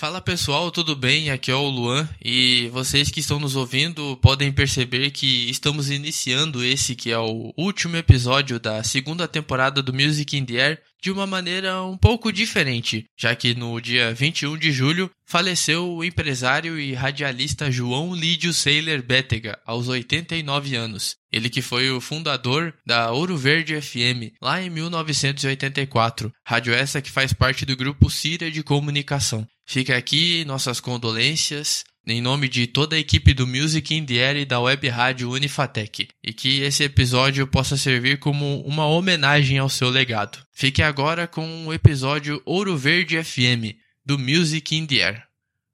Fala pessoal, tudo bem? Aqui é o Luan e vocês que estão nos ouvindo podem perceber que estamos iniciando esse que é o último episódio da segunda temporada do Music in the Air de uma maneira um pouco diferente, já que no dia 21 de julho faleceu o empresário e radialista João Lídio Saylor Bétega, aos 89 anos. Ele que foi o fundador da Ouro Verde FM, lá em 1984, rádio essa que faz parte do grupo Cira de Comunicação. Fica aqui nossas condolências em nome de toda a equipe do Music in the Air e da web rádio Unifatec, e que esse episódio possa servir como uma homenagem ao seu legado. Fique agora com o episódio Ouro Verde FM do Music in the Air.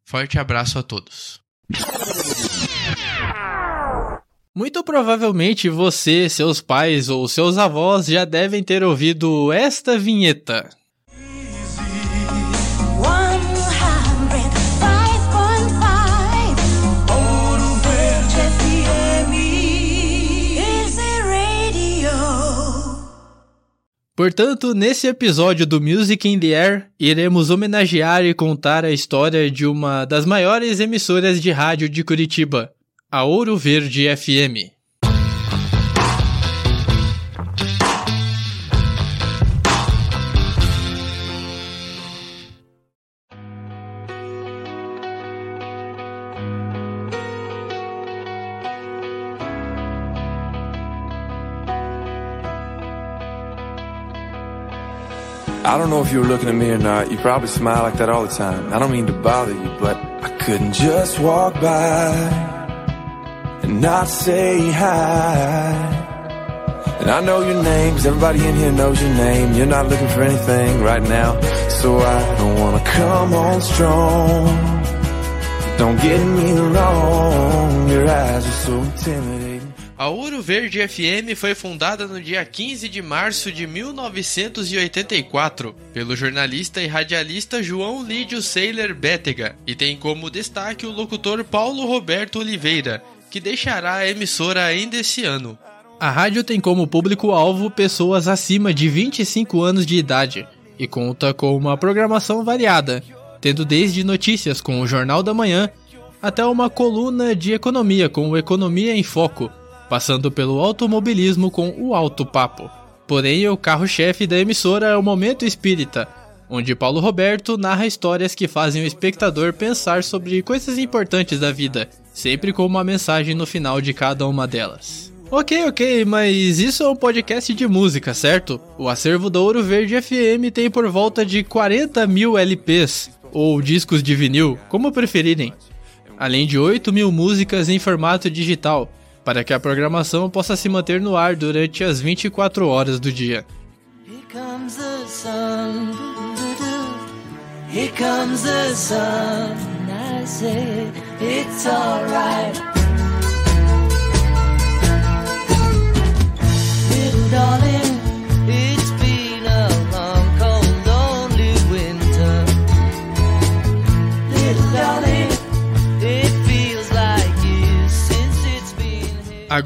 Forte abraço a todos. Muito provavelmente você, seus pais ou seus avós já devem ter ouvido esta vinheta. Portanto, nesse episódio do Music in the Air, iremos homenagear e contar a história de uma das maiores emissoras de rádio de Curitiba, a Ouro Verde FM. I don't know if you were looking at me or not. You probably smile like that all the time. I don't mean to bother you, but I couldn't just walk by and not say hi. And I know your name, cause everybody in here knows your name. You're not looking for anything right now, so I don't wanna come on strong. Don't get me wrong, your eyes are so intimidating. A Ouro Verde FM foi fundada no dia 15 de março de 1984 pelo jornalista e radialista João Lídio Saylor Bétega e tem como destaque o locutor Paulo Roberto Oliveira, que deixará a emissora ainda esse ano. A rádio tem como público-alvo pessoas acima de 25 anos de idade e conta com uma programação variada, tendo desde notícias com o Jornal da Manhã até uma coluna de economia com o Economia em Foco passando pelo automobilismo com o Alto Papo. Porém, o carro-chefe da emissora é o Momento Espírita, onde Paulo Roberto narra histórias que fazem o espectador pensar sobre coisas importantes da vida, sempre com uma mensagem no final de cada uma delas. Ok, ok, mas isso é um podcast de música, certo? O acervo da Ouro Verde FM tem por volta de 40 mil LPs, ou discos de vinil, como preferirem, além de 8 mil músicas em formato digital, para que a programação possa se manter no ar durante as 24 horas do dia. Here comes the sun. I say it's alright.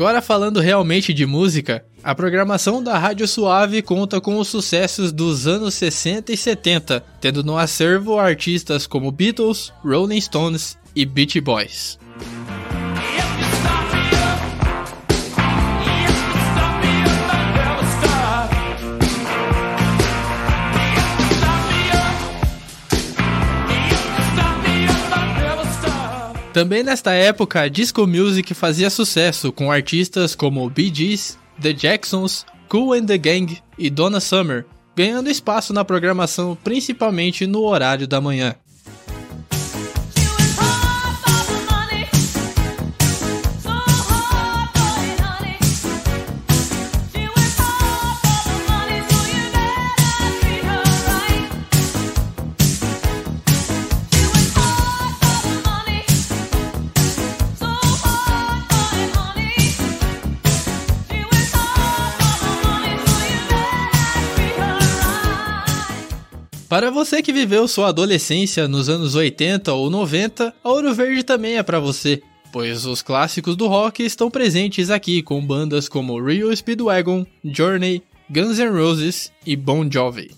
Agora falando realmente de música, a programação da Rádio Suave conta com os sucessos dos anos 60 e 70, tendo no acervo artistas como Beatles, Rolling Stones e Beach Boys. Também nesta época, a disco music fazia sucesso com artistas como Bee Gees, The Jacksons, Cool and the Gang e Donna Summer, ganhando espaço na programação principalmente no horário da manhã. Para você que viveu sua adolescência nos anos 80 ou 90, a Ouro Verde também é para você, pois os clássicos do rock estão presentes aqui com bandas como Rio Speedwagon, Journey, Guns N' Roses e Bon Jovi.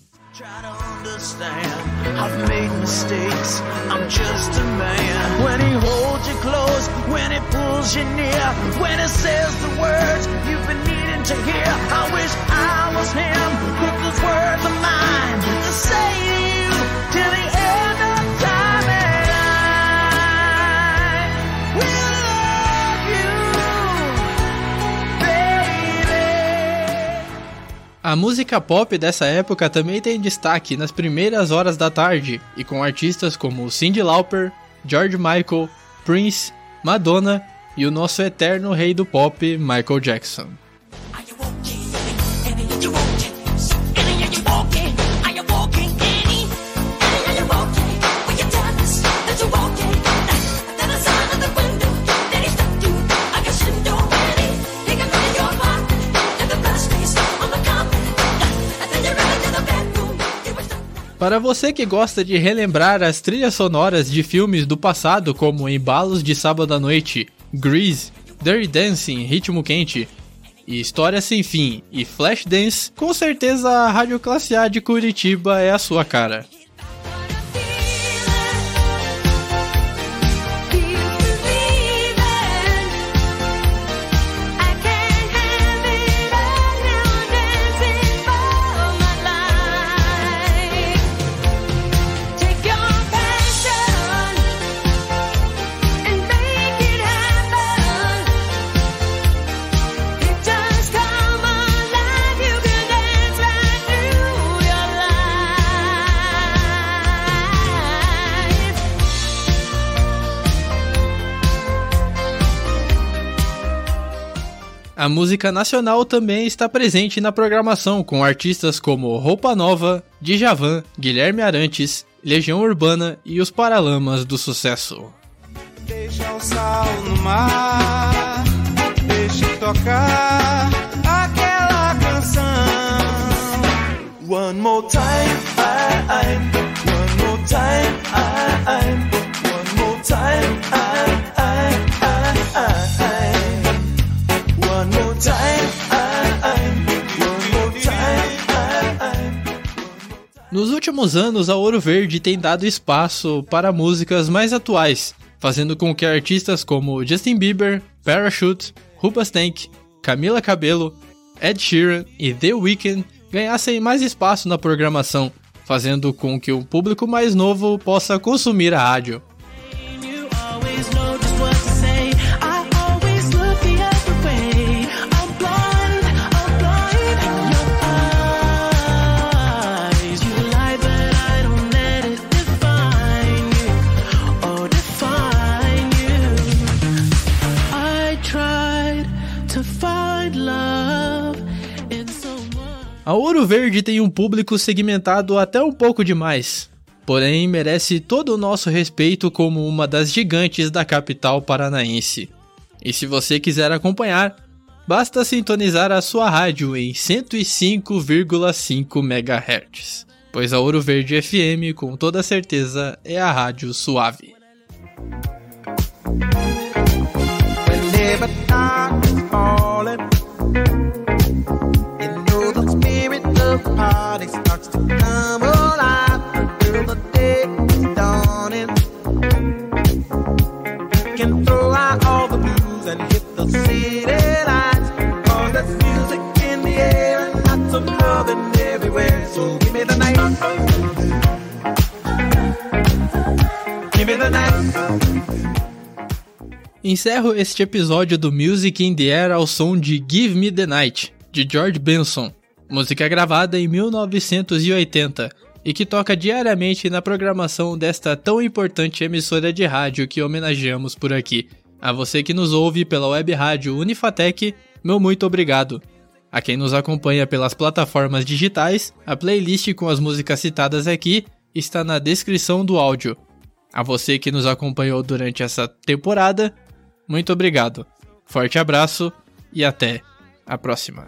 understand. To hear. I wish I was him with words of mine to say to you till the end of time. And I will love you, baby. A música pop dessa época também tem destaque nas primeiras horas da tarde e com artistas como Cyndi Lauper, George Michael, Prince, Madonna e o nosso eterno rei do pop, Michael Jackson. Para você que gosta de relembrar as trilhas sonoras de filmes do passado, como Embalos de Sábado à Noite, Grease, Dirty Dancing, Ritmo Quente, e História Sem Fim e Flashdance, com certeza a Rádio Classe A de Curitiba é a sua cara. A música nacional também está presente na programação com artistas como Roupa Nova, Djavan, Guilherme Arantes, Legião Urbana e os Paralamas do Sucesso. Deixa o sal no mar, deixa tocar aquela canção. One more time, I, one more time, I, one more time, Nos últimos anos, a Ouro Verde tem dado espaço para músicas mais atuais, fazendo com que artistas como Justin Bieber, Parachute, Rubastank, Camila Cabello, Ed Sheeran e The Weeknd ganhassem mais espaço na programação, fazendo com que o público mais novo possa consumir a rádio. A Ouro Verde tem um público segmentado até um pouco demais, porém merece todo o nosso respeito como uma das gigantes da capital paranaense. E se você quiser acompanhar, basta sintonizar a sua rádio em 105,5 MHz, pois a Ouro Verde FM com toda certeza é a rádio suave. Whenever Encerro este episódio do Music in the Air ao som de Give Me the Night, de George Benson, música gravada em 1980 e que toca diariamente na programação desta tão importante emissora de rádio que homenageamos por aqui. A você que nos ouve pela web rádio Unifatec, meu muito obrigado. A quem nos acompanha pelas plataformas digitais, a playlist com as músicas citadas aqui está na descrição do áudio. A você que nos acompanhou durante essa temporada, muito obrigado. Forte abraço e até a próxima.